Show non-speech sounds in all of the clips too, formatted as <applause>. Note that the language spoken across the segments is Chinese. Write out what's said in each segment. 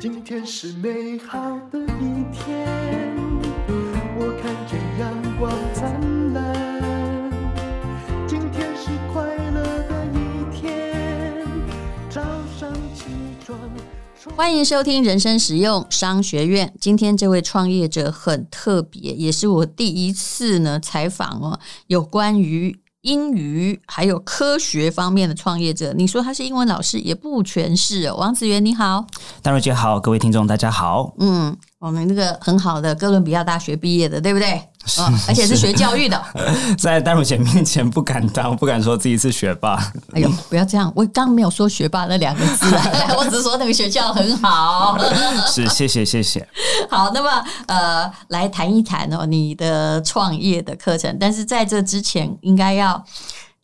今天是美好的一天，我看见阳光灿烂。今天是快乐的一天，早上起床。欢迎收听人生实用商学院。今天这位创业者很特别，也是我第一次呢采访哦，有关于。英语还有科学方面的创业者，你说他是英文老师也不全是哦。王子源你好，大瑞姐好，各位听众大家好。嗯，我们那个很好的哥伦比亚大学毕业的，对不对？哦，而且是学教育的，<laughs> 在淡如姐面前不敢当，不敢说自己是学霸。哎呦，不要这样，我刚没有说学霸那两个字，<laughs> <laughs> 我只是说那个学校很好。是，谢谢，谢谢。好，那么呃，来谈一谈哦，你的创业的课程。但是在这之前，应该要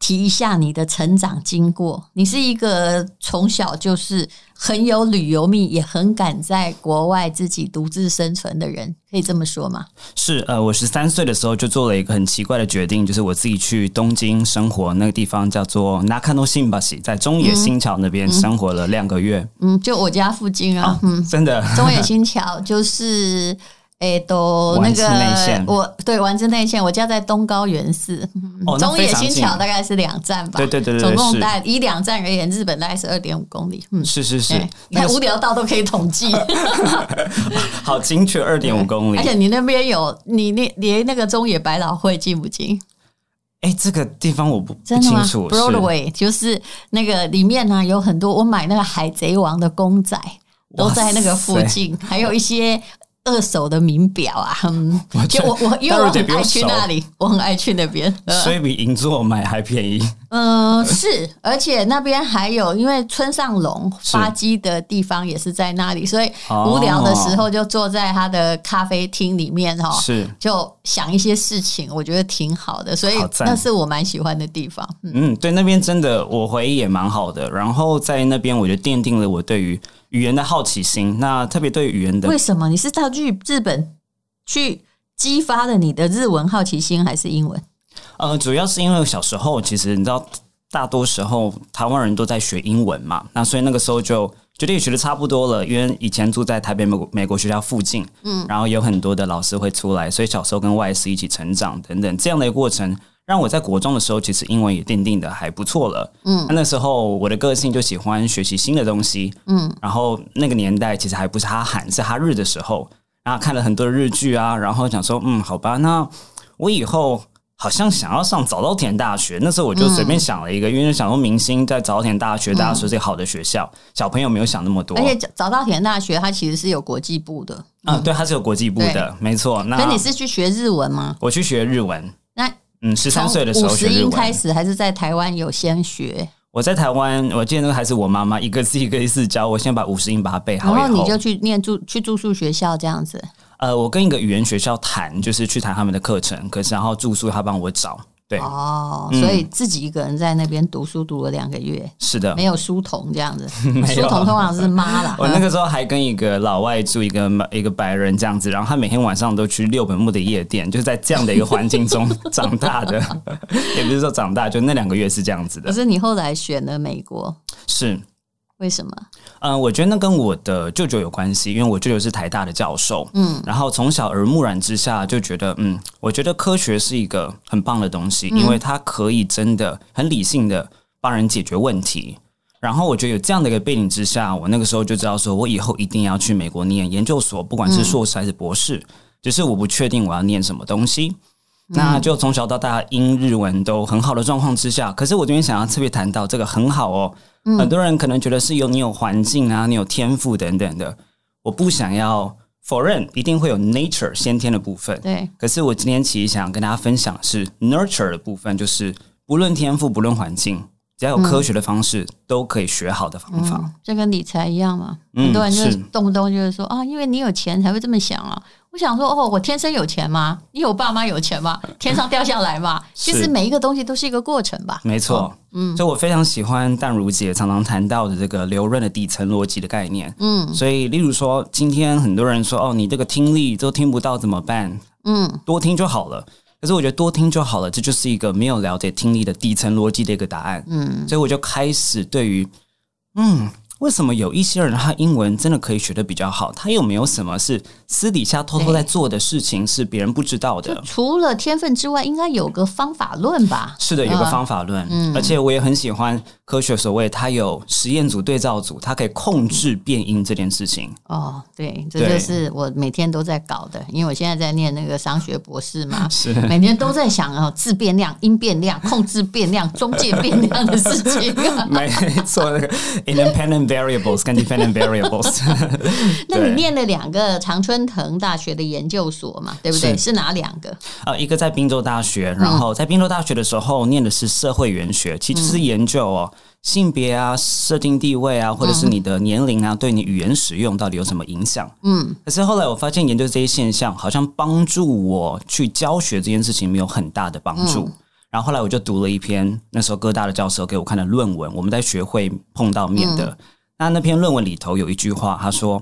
提一下你的成长经过。你是一个从小就是。很有旅游命，也很敢在国外自己独自生存的人，可以这么说吗？是，呃，我十三岁的时候就做了一个很奇怪的决定，就是我自己去东京生活，那个地方叫做 Nakano Shinbashi，在中野新桥那边生活了两个月。嗯，就我家附近啊，真的，中野新桥就是。哎，都那个我对丸之内线，我家在东高原寺，哦、<laughs> 中野新桥大概是两站吧，对对对对，总共大概以两站而言，日本大概是二点五公里，嗯，是是是，你看无聊到都可以统计，<laughs> 好精确，二点五公里，<laughs> 而且你那边有你那连那个中野百老汇近不近？哎，这个地方我不真的吗不清楚，Broadway 是就是那个里面呢有很多，我买那个海贼王的公仔都在那个附近，还有一些。二手的名表啊，嗯，就我我因为我很爱去那里，我很爱去那边，所以比银座买还便宜。嗯，是，而且那边还有，因为村上隆发迹的地方也是在那里，所以无聊的时候就坐在他的咖啡厅里面哈，是。就想一些事情，我觉得挺好的，所以那是我蛮喜欢的地方。嗯，嗯，对，那边真的我回忆也蛮好的，然后在那边我就奠定了我对于。语言的好奇心，那特别对语言的，为什么你是到去日本去激发了你的日文好奇心，还是英文？呃，主要是因为小时候，其实你知道，大多时候台湾人都在学英文嘛，那所以那个时候就觉得也学的差不多了，因为以前住在台北美国美国学校附近，嗯，然后有很多的老师会出来，所以小时候跟外师一起成长等等这样的一个过程。让我在国中的时候，其实英文也奠定的还不错了。嗯，那时候我的个性就喜欢学习新的东西。嗯，然后那个年代其实还不是他韩，是他日的时候，然后看了很多日剧啊，然后想说，嗯，好吧，那我以后好像想要上早稻田大学。那时候我就随便想了一个，嗯、因为想说明星在早稻田大学，大家说是好的学校，嗯、小朋友没有想那么多。而且早稻田大学它其实是有国际部的。嗯，对，它是有国际部的，没错。那你是去学日文吗？我去学日文。那嗯，十三岁的时候学日文开始，还是在台湾有先学？我在台湾，我记得那个还是我妈妈一个字一个字教我，先把五十音把它背好，然后你就去念住去住宿学校这样子。呃，我跟一个语言学校谈，就是去谈他们的课程，可是然后住宿他帮我找。对。哦，所以自己一个人在那边读书读了两个月，是的，没有书童这样子，<laughs> 书童通常是妈啦。<laughs> 我那个时候还跟一个老外住，一个一个白人这样子，然后他每天晚上都去六本木的夜店，就是在这样的一个环境中长大的，<laughs> 也不是说长大，就那两个月是这样子的。可是你后来选了美国，是。为什么？嗯，我觉得那跟我的舅舅有关系，因为我舅舅是台大的教授，嗯，然后从小耳濡目染之下就觉得，嗯，我觉得科学是一个很棒的东西，因为它可以真的很理性的帮人解决问题。然后我觉得有这样的一个背景之下，我那个时候就知道说，我以后一定要去美国念研究所，不管是硕士还是博士，只是我不确定我要念什么东西。那就从小到大英日文都很好的状况之下，可是我今天想要特别谈到这个很好哦。很多人可能觉得是有你有环境啊，你有天赋等等的。我不想要否认，一定会有 nature 先天的部分。对。可是我今天其实想跟大家分享的是 nurture 的部分，就是不论天赋，不论环境，只要有科学的方式，都可以学好的方法。嗯，这跟理财一样嘛。很多人就是动不动就是说啊，因为你有钱才会这么想啊。我想说哦，我天生有钱吗？你有爸妈有钱吗？<laughs> 天上掉下来吗？其实每一个东西都是一个过程吧。没错，嗯，所以我非常喜欢淡如姐常常谈到的这个刘润的底层逻辑的概念。嗯，所以例如说，今天很多人说哦，你这个听力都听不到怎么办？嗯，多听就好了。可是我觉得多听就好了，这就是一个没有了解听力的底层逻辑的一个答案。嗯，所以我就开始对于嗯。为什么有一些人他英文真的可以学的比较好？他有没有什么是私底下偷偷在做的事情是别人不知道的？除了天分之外，应该有个方法论吧？是的，有个方法论。嗯，而且我也很喜欢科学所谓它有实验组、对照组，它可以控制变音这件事情。哦，对，这就是我每天都在搞的，因为我现在在念那个商学博士嘛，<laughs> 是每天都在想哦，自变量、因变量、控制变量、中介变量的事情。<laughs> 没错，那个 <laughs> independent。Variables 跟 dependent variables，那你念了两个长春藤大学的研究所嘛，对不对？是，是哪两个？呃，一个在宾州大学，然后在宾州大学的时候念的是社会语言学，其实是研究哦性别啊、设定地位啊，或者是你的年龄啊，对你语言使用到底有什么影响？嗯，可是后来我发现研究这些现象，好像帮助我去教学这件事情没有很大的帮助。嗯然后后来我就读了一篇那时候哥大的教授给我看的论文，我们在学会碰到面的。嗯、那那篇论文里头有一句话，他说：“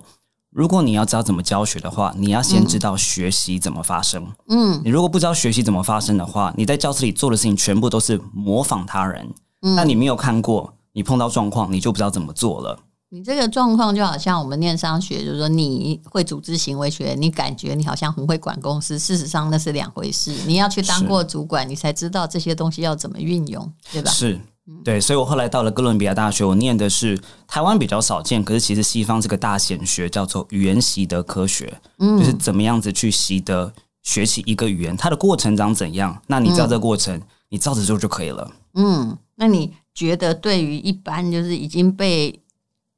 如果你要知道怎么教学的话，你要先知道学习怎么发生。嗯，你如果不知道学习怎么发生的话，你在教室里做的事情全部都是模仿他人。嗯，那你没有看过，你碰到状况，你就不知道怎么做了。”你这个状况就好像我们念商学，就是说你会组织行为学，你感觉你好像很会管公司，事实上那是两回事。你要去当过主管，你才知道这些东西要怎么运用，对吧？是，对。所以我后来到了哥伦比亚大学，我念的是台湾比较少见，可是其实西方这个大显学叫做语言习得科学，嗯，就是怎么样子去习得学习一个语言，它的过程长怎样？那你知道这个过程，你照着做就可以了。嗯，那你觉得对于一般就是已经被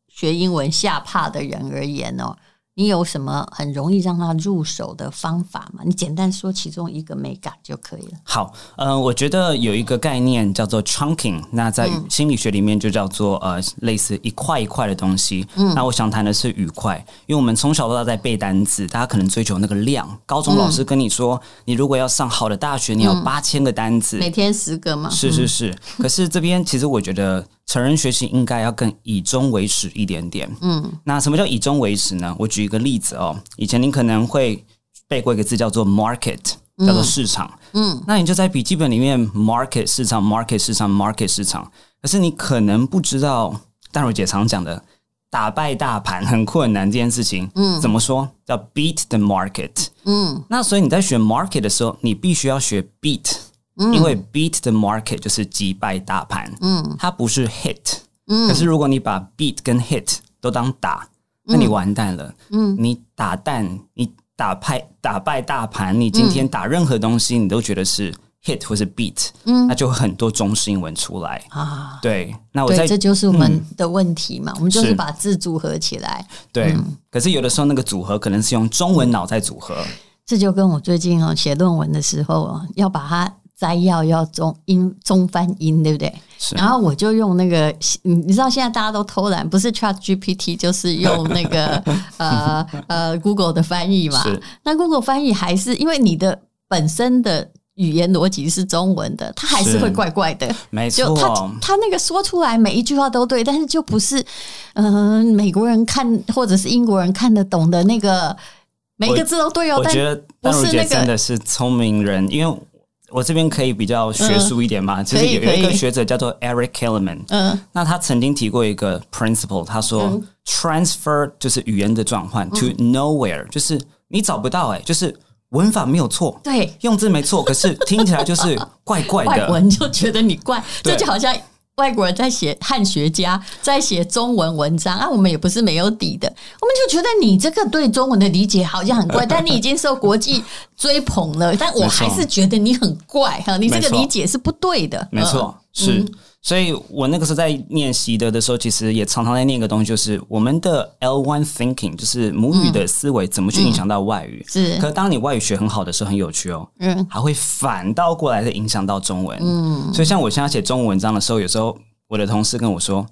学英文吓怕的人而言哦，你有什么很容易让他入手的方法吗？你简单说其中一个美感就可以了。好，嗯、呃，我觉得有一个概念叫做 chunking，那在心理学里面就叫做呃类似一块一块的东西。嗯，那我想谈的是语块，因为我们从小到大在背单词，大家可能追求那个量。高中老师跟你说，嗯、你如果要上好的大学，你要八千个单词，每天十个吗？是是是。可是这边其实我觉得。成人学习应该要更以终为始一点点。嗯，那什么叫以终为始呢？我举一个例子哦。以前您可能会背过一个字叫做 market，叫做市场。嗯，那你就在笔记本里面 market 市场，market 市场，market 市场。可是你可能不知道，淡如姐常讲的打败大盘很困难这件事情。嗯，怎么说？叫 beat the market。嗯，那所以你在学 market 的时候，你必须要学 beat。因为 beat the market 就是击败大盘，嗯，它不是 hit，嗯，可是如果你把 beat 跟 hit 都当打，那你完蛋了，嗯，你打蛋，你打败打败大盘，你今天打任何东西，你都觉得是 hit 或是 beat，嗯，那就很多中式英文出来啊，对，那我在这就是我们的问题嘛，我们就是把字组合起来，对，可是有的时候那个组合可能是用中文脑在组合，这就跟我最近啊写论文的时候啊要把它。摘要要中英中翻英，对不对？然后我就用那个，你知道现在大家都偷懒，不是 Chat GPT 就是用那个 <laughs> 呃呃 Google 的翻译嘛。那 Google 翻译还是因为你的本身的语言逻辑是中文的，它还是会怪怪的。没错，就他他那个说出来每一句话都对，但是就不是嗯、呃、美国人看或者是英国人看得懂的那个每个字都对哦。我，我觉得淡如姐真的是聪明人，因为。我这边可以比较学术一点嘛？其实有有一个学者叫做 Eric Kellerman，嗯，那他曾经提过一个 principle，他说 transfer 就是语言的转换，to nowhere 就是你找不到哎，就是文法没有错，对，用字没错，可是听起来就是怪怪的，<laughs> 外文就觉得你怪，这就好像。外国人在写汉学家在写中文文章啊，我们也不是没有底的，我们就觉得你这个对中文的理解好像很怪，<laughs> 但你已经受国际追捧了，但 <laughs> 我还是觉得你很怪哈，你这个理解是不对的，没错，是。所以我那个时候在念习德的时候，其实也常常在念一个东西，就是我们的 L one thinking，就是母语的思维怎么去影响到外语。是，可是当你外语学很好的时候，很有趣哦，嗯，还会反倒过来的影响到中文。嗯，所以像我现在写中文文章的时候，有时候我的同事跟我说：“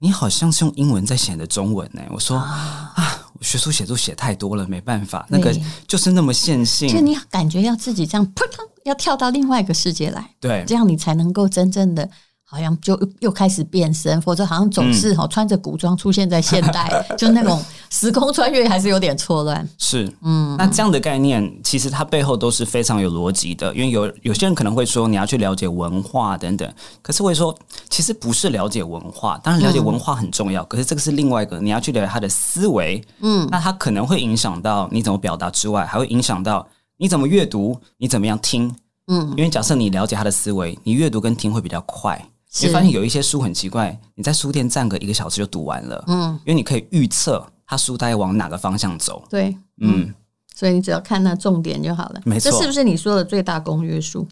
你好像是用英文在写的中文呢。”我说：“啊，我学术写作写太多了，没办法，那个就是那么线性。”就你感觉要自己这样扑腾，要跳到另外一个世界来，对，这样你才能够真正的。好像就又开始变身，否则好像总是哈穿着古装出现在现代，嗯、<laughs> 就那种时空穿越还是有点错乱。是，嗯，那这样的概念其实它背后都是非常有逻辑的，因为有有些人可能会说你要去了解文化等等，可是会说其实不是了解文化，当然了解文化很重要，嗯、可是这个是另外一个，你要去了解他的思维，嗯，那它可能会影响到你怎么表达之外，还会影响到你怎么阅读，你怎么样听，嗯，因为假设你了解他的思维，你阅读跟听会比较快。你会发现有一些书很奇怪，你在书店站个一个小时就读完了，嗯，因为你可以预测它书大概往哪个方向走，对，嗯，所以你只要看那重点就好了，没错。这是不是你说的最大公约数？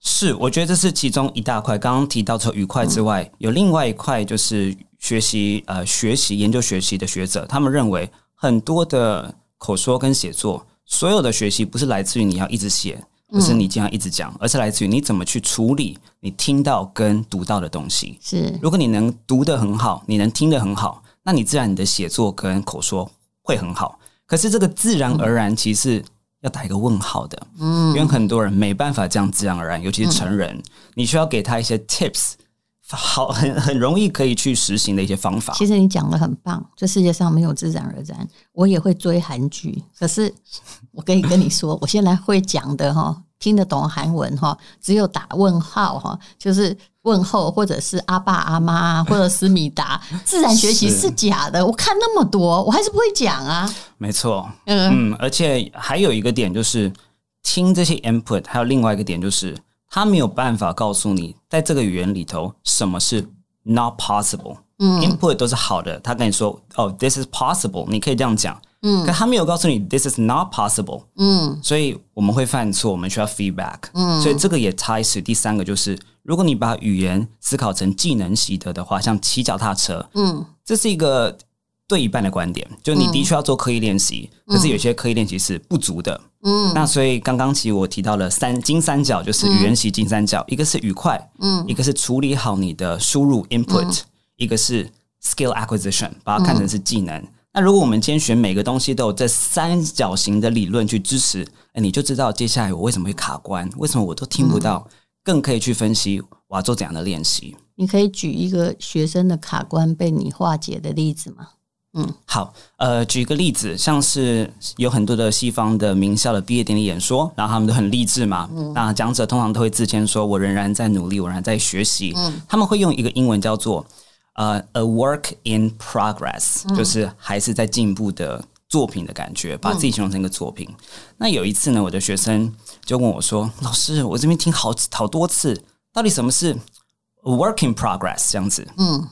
是，我觉得这是其中一大块。刚刚提到除了愉快之外，嗯、有另外一块就是学习，呃，学习研究学习的学者，他们认为很多的口说跟写作，所有的学习不是来自于你要一直写。不是你经常一直讲，而是来自于你怎么去处理你听到跟读到的东西。是，如果你能读得很好，你能听得很好，那你自然你的写作跟口说会很好。可是这个自然而然，其实要打一个问号的。嗯，因为很多人没办法这样自然而然，尤其是成人，嗯、你需要给他一些 tips，好，很很容易可以去实行的一些方法。其实你讲的很棒，这世界上没有自然而然。我也会追韩剧，可是。我可以跟你说，我现在会讲的哈，听得懂韩文哈，只有打问号哈，就是问候或者是阿爸阿妈或者思密达。自然学习是假的，我看那么多，我还是不会讲啊。没错，嗯嗯，而且还有一个点就是听这些 input，还有另外一个点就是他没有办法告诉你，在这个语言里头什么是 not possible。嗯，input 都是好的，他跟你说哦，this is possible，你可以这样讲。嗯，可他没有告诉你 this is not possible。嗯，所以我们会犯错，我们需要 feedback。嗯，所以这个也 ties to 第三个，就是如果你把语言思考成技能习得的话，像骑脚踏车，嗯，这是一个对一半的观点，就你的确要做刻意练习，可是有些刻意练习是不足的。嗯，那所以刚刚其实我提到了三金三角，就是语言习金三角，一个是愉快，嗯，一个是处理好你的输入 input，一个是 skill acquisition，把它看成是技能。那如果我们今天选每个东西都有这三角形的理论去支持，哎，你就知道接下来我为什么会卡关，为什么我都听不到，更可以去分析我要做怎样的练习。你可以举一个学生的卡关被你化解的例子吗？嗯，好，呃，举一个例子，像是有很多的西方的名校的毕业典礼演说，然后他们都很励志嘛，嗯，那讲者通常都会自谦说：“我仍然在努力，我仍然在学习。”嗯，他们会用一个英文叫做。呃、uh,，a work in progress，、嗯、就是还是在进步的作品的感觉，把自己形容成一个作品。嗯、那有一次呢，我的学生就问我说：“老师，我这边听好好多次，到底什么是 a work in progress？” 这样子，嗯，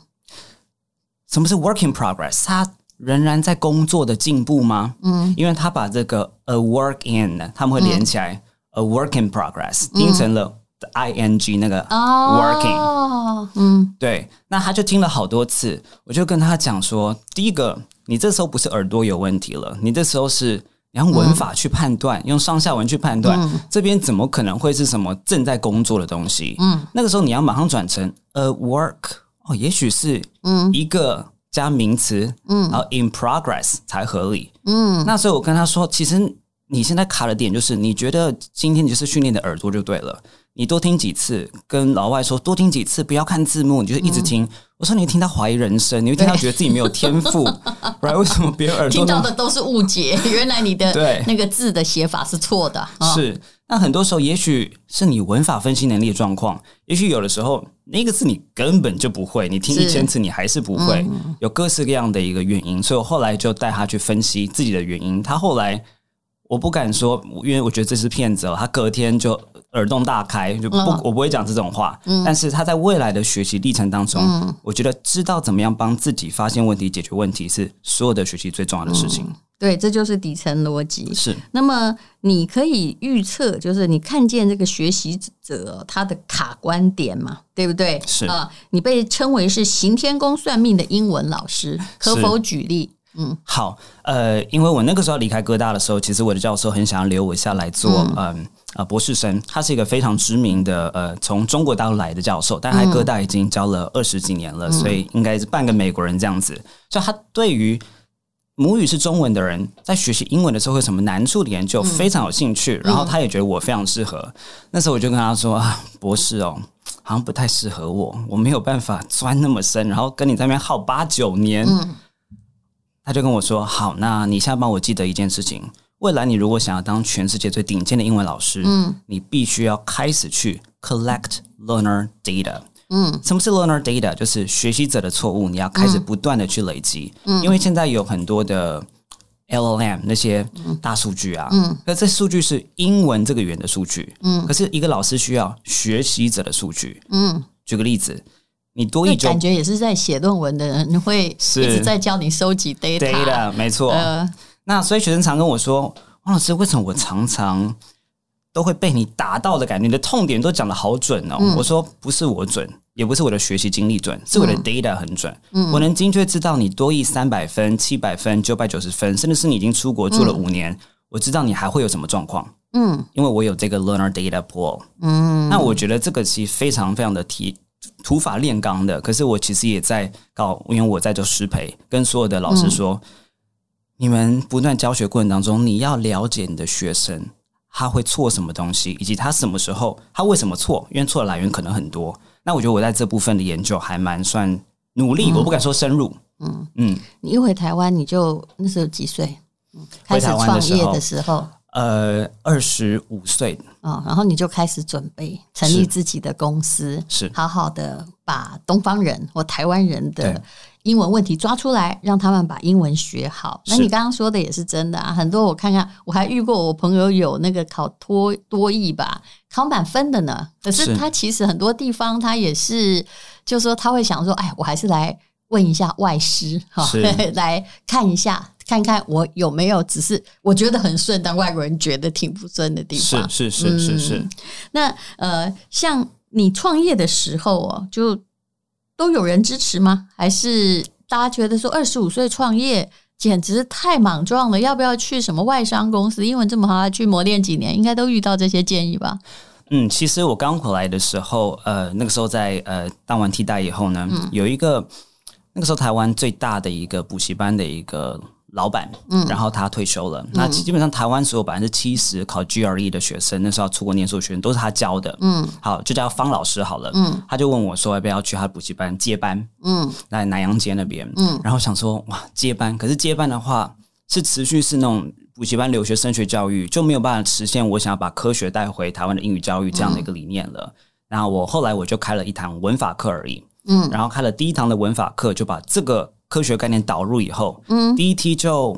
什么是 work in progress？他仍然在工作的进步吗？嗯，因为他把这个 a work in 他们会连起来、嗯、，a work in progress 听成了。的 i n g 那个 working，、oh, 嗯，对，那他就听了好多次，我就跟他讲说，第一个，你这时候不是耳朵有问题了，你这时候是你用文法去判断，嗯、用上下文去判断，嗯、这边怎么可能会是什么正在工作的东西？嗯，那个时候你要马上转成 a work，哦，也许是嗯。一个加名词，嗯，然后 in progress 才合理，嗯，那所以我跟他说，其实你现在卡的点就是，你觉得今天你就是训练的耳朵就对了。你多听几次，跟老外说多听几次，不要看字幕，你就一直听。嗯、我说你会听到怀疑人生，你会听到觉得自己没有天赋，不然对 <laughs> 为什么别人耳朵听到的都是误解？原来你的对。那个字的写法是错的。是，那很多时候也许是你文法分析能力的状况，也许有的时候那个字你根本就不会，你听一千次你还是不会，嗯、有各式各样的一个原因。所以我后来就带他去分析自己的原因。他后来我不敢说，因为我觉得这是骗子哦。他隔天就。耳洞大开，就不，哦、我不会讲这种话。嗯，但是他在未来的学习历程当中，嗯，我觉得知道怎么样帮自己发现问题、解决问题，是所有的学习最重要的事情。嗯、对，这就是底层逻辑。是。那么你可以预测，就是你看见这个学习者他的卡关点嘛，对不对？是啊，你被称为是行天宫算命的英文老师，<laughs> 可否举例？嗯，好，呃，因为我那个时候离开哥大的时候，其实我的教授很想要留我下来做，嗯。呃呃，博士生，他是一个非常知名的呃，从中国大陆来的教授，但他在哥大已经教了二十几年了，嗯、所以应该是半个美国人这样子。就他对于母语是中文的人在学习英文的时候会有什么难处的研究，非常有兴趣。然后他也觉得我非常适合。那时候我就跟他说：“啊，博士哦，好像不太适合我，我没有办法钻那么深，然后跟你在那边耗八九年。”他就跟我说：“好，那你现在帮我记得一件事情，未来你如果想要当全世界最顶尖的英文老师，你必须要开始去 collect learner data。”嗯，什么是 learner data？就是学习者的错误，你要开始不断的去累积。嗯，因为现在有很多的 LLM 那些大数据啊，嗯，那这数据是英文这个语言的数据，嗯，可是一个老师需要学习者的数据，嗯，举个例子，你多一种感觉也是在写论文的人会一直在教你收集 data，data 没错。呃，那所以学生常跟我说，王老师，为什么我常常都会被你打到的感觉，你的痛点都讲的好准哦。嗯、我说不是我准，也不是我的学习经历准，是我的 data 很准。嗯、我能精确知道你多益三百分、七百分、九百九十分，甚至是你已经出国住了五年，嗯、我知道你还会有什么状况。嗯，因为我有这个 learner data pool。嗯，那我觉得这个其实非常非常的提土法炼钢的。可是我其实也在搞，因为我在做师培，跟所有的老师说，嗯、你们不断教学过程当中，你要了解你的学生。他会错什么东西，以及他什么时候，他为什么错？因为错的来源可能很多。那我觉得我在这部分的研究还蛮算努力，嗯、我不敢说深入。嗯嗯，嗯你一回台湾，你就那时候几岁？开始创业的时候。呃，二十五岁哦，然后你就开始准备成立自己的公司，是好好的把东方人或台湾人的英文问题抓出来，让他们把英文学好。那你刚刚说的也是真的啊，很多我看看，我还遇过我朋友有那个考托多译吧，考满分的呢。可是他其实很多地方他也是，就是说他会想说，哎，我还是来问一下外师哈，<laughs> 来看一下。看看我有没有，只是我觉得很顺，但外国人觉得挺不顺的地方。是是是是是。嗯、那呃，像你创业的时候哦，就都有人支持吗？还是大家觉得说二十五岁创业简直太莽撞了？要不要去什么外商公司？英文这么好，去磨练几年，应该都遇到这些建议吧？嗯，其实我刚回来的时候，呃，那个时候在呃当完替代以后呢，嗯、有一个那个时候台湾最大的一个补习班的一个。老板，嗯，然后他退休了。嗯、那基本上台湾所有百分之七十考 GRE 的学生，那时候出国念书的学生都是他教的，嗯，好，就叫方老师好了，嗯，他就问我说要不要去他的补习班接班，嗯，在南阳街那边，嗯，然后想说哇接班，可是接班的话是持续是那种补习班留学升学教育，就没有办法实现我想要把科学带回台湾的英语教育这样的一个理念了。嗯、然后我后来我就开了一堂文法课而已，嗯，然后开了第一堂的文法课，就把这个。科学概念导入以后，嗯，第一梯就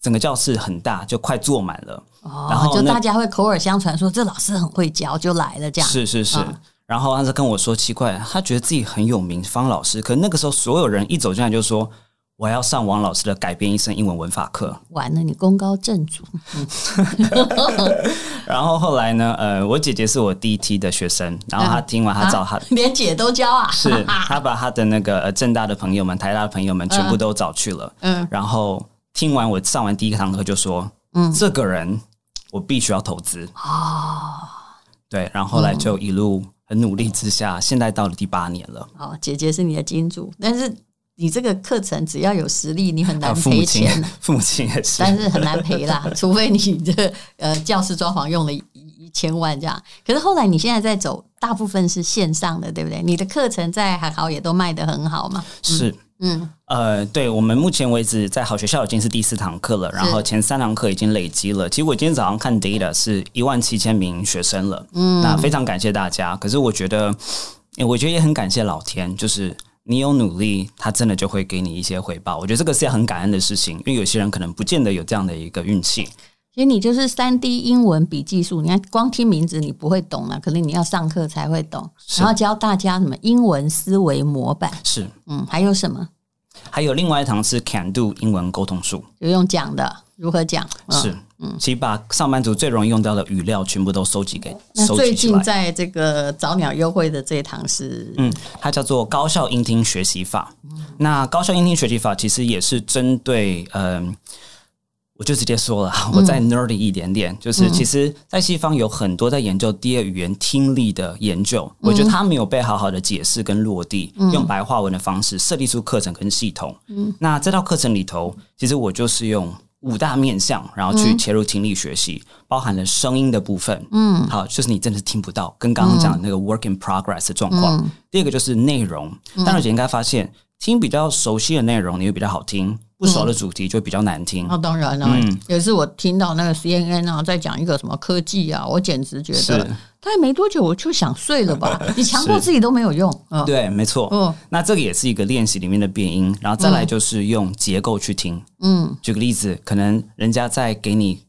整个教室很大，就快坐满了。哦，然后就大家会口耳相传说这老师很会教，就来了这样。是是是，哦、然后他就跟我说奇怪，他觉得自己很有名，方老师。可那个时候所有人一走进来就说。我要上王老师的改变一生英文文法课。完了，你功高震主。<laughs> 然后后来呢？呃，我姐姐是我第一梯的学生，然后她听完，她找她、啊、连姐都教啊。是，她把她的那个呃政大的朋友们、台大的朋友们全部都找去了。嗯，然后听完我上完第一堂课就说：“嗯，这个人我必须要投资。”哦，对，然后后来就一路很努力之下，嗯、现在到了第八年了。哦，姐姐是你的金主，但是。你这个课程只要有实力，你很难赔钱。父母亲也是，但是很难赔啦，<laughs> 除非你这个呃教室装潢用了一一千万这样。可是后来你现在在走，大部分是线上的，对不对？你的课程在还好也都卖得很好嘛。是，嗯，呃，对，我们目前为止在好学校已经是第四堂课了，然后前三堂课已经累积了。其实我今天早上看 data 是一万七千名学生了，嗯，那非常感谢大家。可是我觉得，我觉得也很感谢老天，就是。你有努力，他真的就会给你一些回报。我觉得这个是很感恩的事情，因为有些人可能不见得有这样的一个运气。其实你就是三 D 英文笔记术，你看光听名字你不会懂啊，可能你要上课才会懂。然后教大家什么英文思维模板是，嗯，还有什么？还有另外一堂是 Can Do 英文沟通术，有用讲的如何讲？嗯、是。嗯，其实把上班族最容易用到的语料全部都收集给。那最近在这个早鸟优惠的这一堂是，嗯，它叫做高效音听学习法。嗯、那高效音听学习法其实也是针对，嗯、呃，我就直接说了，我再 nerdy 一点点，嗯、就是其实，在西方有很多在研究第二语言听力的研究，嗯、我觉得他没有被好好的解释跟落地，嗯、用白话文的方式设立出课程跟系统。嗯，那这套课程里头，其实我就是用五大面向，然后去切入听力学习，嗯、包含了声音的部分。嗯，好，就是你真的是听不到，跟刚刚讲的那个 work in progress 的状况。嗯、第二个就是内容，当然，你应该发现听比较熟悉的内容，你会比较好听。不熟的主题就比较难听。那、当然了，嗯、有一次我听到那个 CNN 啊，在讲一个什么科技啊，我简直觉得，大概没多久我就想睡了吧。<laughs> 你强迫自己都没有用。对，没错。嗯，那这个也是一个练习里面的变音，然后再来就是用结构去听。嗯，举个例子，可能人家在给你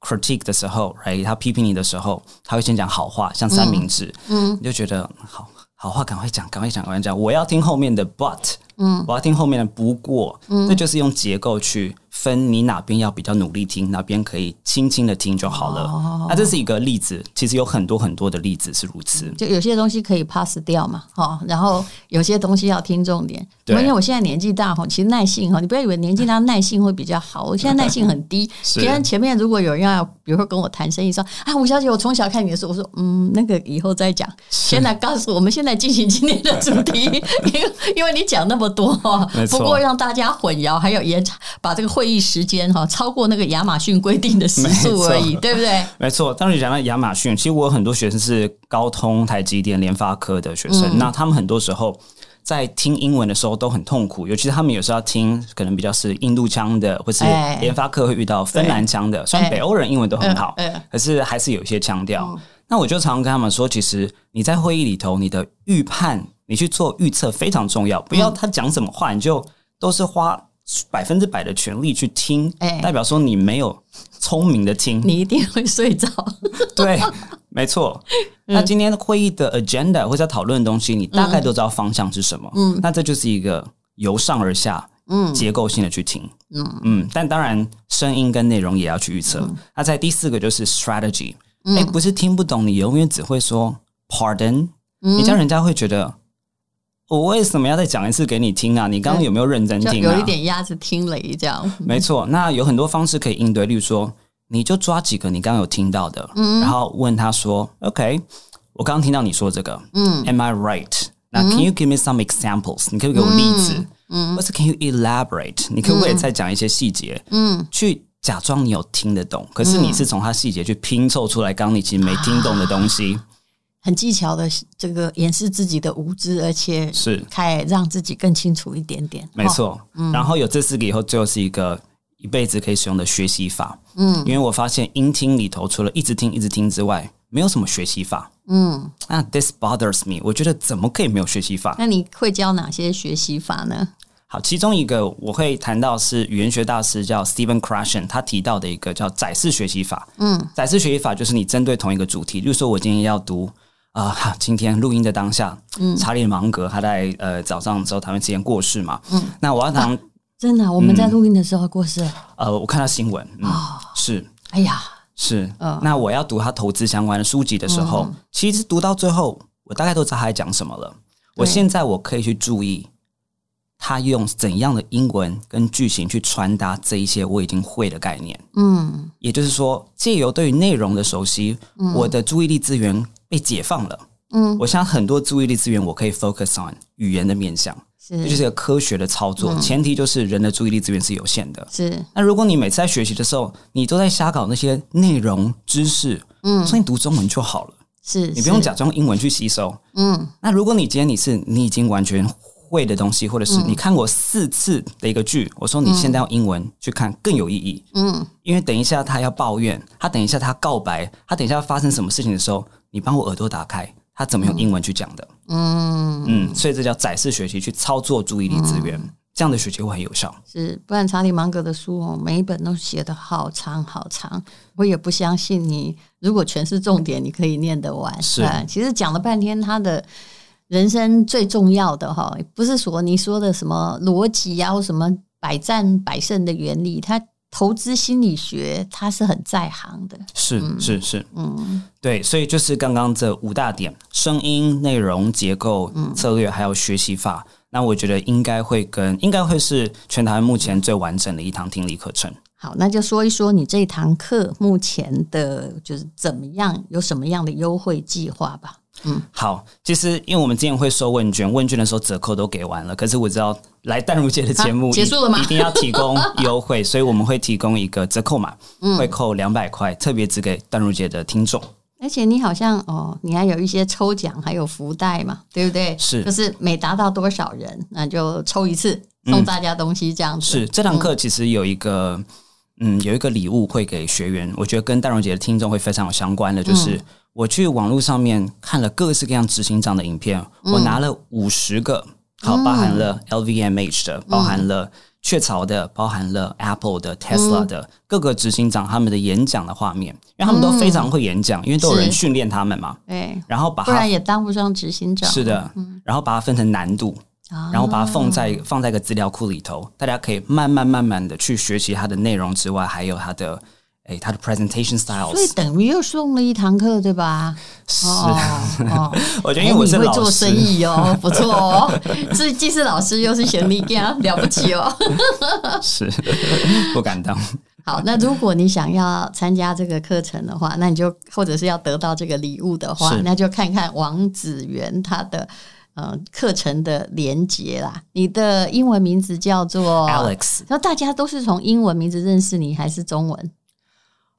critique 的时候，哎，他批评你的时候，他会先讲好话，像三明治。嗯，你就觉得好好话，赶快讲，赶快讲，赶快讲。我要听后面的 but。嗯，我要听后面的不过，嗯，那就是用结构去。分你哪边要比较努力听，哪边可以轻轻的听就好了。哦、那这是一个例子，其实有很多很多的例子是如此。就有些东西可以 pass 掉嘛，哈，然后有些东西要听重点。对，因为我现在年纪大哈，其实耐性哈，你不要以为年纪大耐性会比较好，我现在 <laughs> 耐性很低。别人前面如果有人要，比如说跟我谈生意，说啊，吴小姐，我从小看你的书，我说嗯，那个以后再讲。现在告诉我们，现在进行今天的主题，因为因为你讲那么多，不过让大家混淆，还有延长把这个会。会议时间哈超过那个亚马逊规定的时速而已，<laughs> 对不对？没错。当你讲到亚马逊，其实我有很多学生是高通、台积电、联发科的学生，嗯、那他们很多时候在听英文的时候都很痛苦，尤其是他们有时候要听可能比较是印度腔的，或是联发科会遇到芬兰腔的。欸、虽然北欧人英文都很好，可是还是有一些腔调。嗯、那我就常常跟他们说，其实你在会议里头，你的预判，你去做预测非常重要，不要他讲什么话，你就都是花。百分之百的全力去听，欸、代表说你没有聪明的听，你一定会睡着。<laughs> 对，没错。嗯、那今天会议的 agenda 或者讨论的东西，你大概都知道方向是什么。嗯，那这就是一个由上而下，嗯，结构性的去听。嗯嗯，但当然声音跟内容也要去预测。嗯、那在第四个就是 strategy，哎、欸，不是听不懂，你永远只会说 pardon，、嗯、你这样人家会觉得。我为什么要再讲一次给你听啊？你刚刚有没有认真听啊？有一点鸭子听雷这样。<laughs> 没错，那有很多方式可以应对，例如说，你就抓几个你刚刚有听到的，嗯，然后问他说：“OK，我刚刚听到你说这个，嗯，Am I right？那 Can you give me some examples？你可以给我例子，嗯，或是 Can you elaborate？你可不可以再讲一些细节？嗯，去假装你有听得懂，可是你是从他细节去拼凑出来，刚刚你其实没听懂的东西。”很技巧的这个掩饰自己的无知，而且是开让自己更清楚一点点。没错，嗯，然后有这四个以后，最后是一个一辈子可以使用的学习法。嗯，因为我发现音听里头除了一直听一直听之外，没有什么学习法。嗯，那 this bothers me，我觉得怎么可以没有学习法？那你会教哪些学习法呢？好，其中一个我会谈到是语言学大师叫 Stephen Krashen，他提到的一个叫载式学习法。嗯，载式学习法就是你针对同一个主题，例如说我今天要读。啊、呃，今天录音的当下，嗯，查理芒格他在呃早上的时候台湾之前过世嘛，嗯，那我要谈、啊、真的，我们在录音的时候过世，呃，我看到新闻，嗯，哦、是，哎呀，是，呃、那我要读他投资相关的书籍的时候，嗯、其实读到最后，我大概都知道他在讲什么了。我现在我可以去注意他用怎样的英文跟句型去传达这一些我已经会的概念，嗯，也就是说，借由对于内容的熟悉，嗯、我的注意力资源。被解放了，嗯，我想很多注意力资源我可以 focus on 语言的面向，是，这就是一个科学的操作，嗯、前提就是人的注意力资源是有限的，是。那如果你每次在学习的时候，你都在瞎搞那些内容知识，嗯，所以你读中文就好了，是，你不用假装英文去吸收，嗯。那如果你今天你是你已经完全会的东西，或者是你看过四次的一个剧，我说你现在用英文去看更有意义，嗯，因为等一下他要抱怨，他等一下他告白，他等一下要发生什么事情的时候。你帮我耳朵打开，他怎么用英文去讲的？嗯嗯，所以这叫展示学习，去操作注意力资源，嗯、这样的学习会很有效。是，不然查理芒格的书哦，每一本都写得好长好长，我也不相信你如果全是重点，你可以念得完。是，其实讲了半天，他的人生最重要的哈，不是说你说的什么逻辑啊，或什么百战百胜的原理，他。投资心理学，他是很在行的，是是是，嗯，对，所以就是刚刚这五大点：声音、内容、结构、策略，还有学习法。嗯、那我觉得应该会跟应该会是全台湾目前最完整的一堂听力课程。好，那就说一说你这堂课目前的就是怎么样，有什么样的优惠计划吧。嗯，好，其实因为我们之前会收问卷，问卷的时候折扣都给完了，可是我知道来淡如姐的节目结束了吗？一定要提供优惠，所以我们会提供一个折扣码，会扣两百块，特别只给淡如姐的听众。而且你好像哦，你还有一些抽奖，还有福袋嘛，对不对？是，就是每达到多少人，那就抽一次，送大家东西这样子。是，这堂课其实有一个。嗯，有一个礼物会给学员，我觉得跟淡如姐的听众会非常有相关的，就是我去网络上面看了各式各样执行长的影片，嗯、我拿了五十个，好，包含了 LVMH 的，包含了雀巢的，包含了 Apple 的、Tesla 的、嗯、各个执行长他们的演讲的画面，因为他们都非常会演讲，因为都有人训练他们嘛，对，然后把它，不然也当不上执行长，是的，然后把它分成难度。然后把它放在放在一个资料库里头，大家可以慢慢慢慢的去学习它的内容之外，还有它的诶，他的 presentation styles。所以等于又送了一堂课，对吧？是，哦、<laughs> 我觉得因为我是老师，你会做生意哦，<laughs> 不错哦，是既是老师又是行李架，了不起哦。<laughs> 是，不敢当。好，那如果你想要参加这个课程的话，那你就或者是要得到这个礼物的话，那就看看王子元他的。呃，课程的连接啦，你的英文名字叫做 Alex，那大家都是从英文名字认识你，还是中文？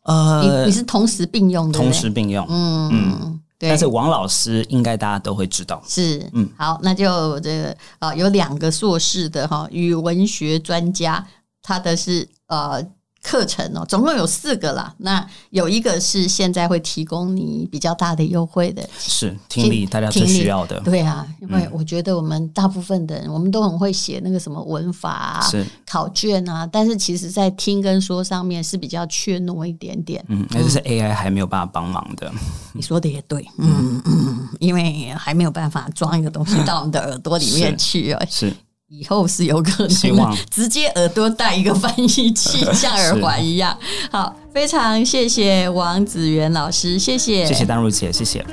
呃，你你是同时并用的，同时并用，嗯嗯，对。但是王老师应该大家都会知道，是，嗯，好，那就这个啊，有两个硕士的哈语文学专家，他的是呃。课程哦，总共有四个啦。那有一个是现在会提供你比较大的优惠的，是听力，大家最需要的。对啊，因为我觉得我们大部分的人，嗯、我们都很会写那个什么文法啊、是考卷啊，但是其实在听跟说上面是比较怯懦一点点。嗯，那就是 AI 还没有办法帮忙的。<laughs> 你说的也对，嗯嗯，因为还没有办法装一个东西到我们的耳朵里面去啊。是。以后是有可能直接耳朵戴一个翻译器，像耳环一样。好，非常谢谢王子元老师，谢谢，谢谢丹如姐，谢谢。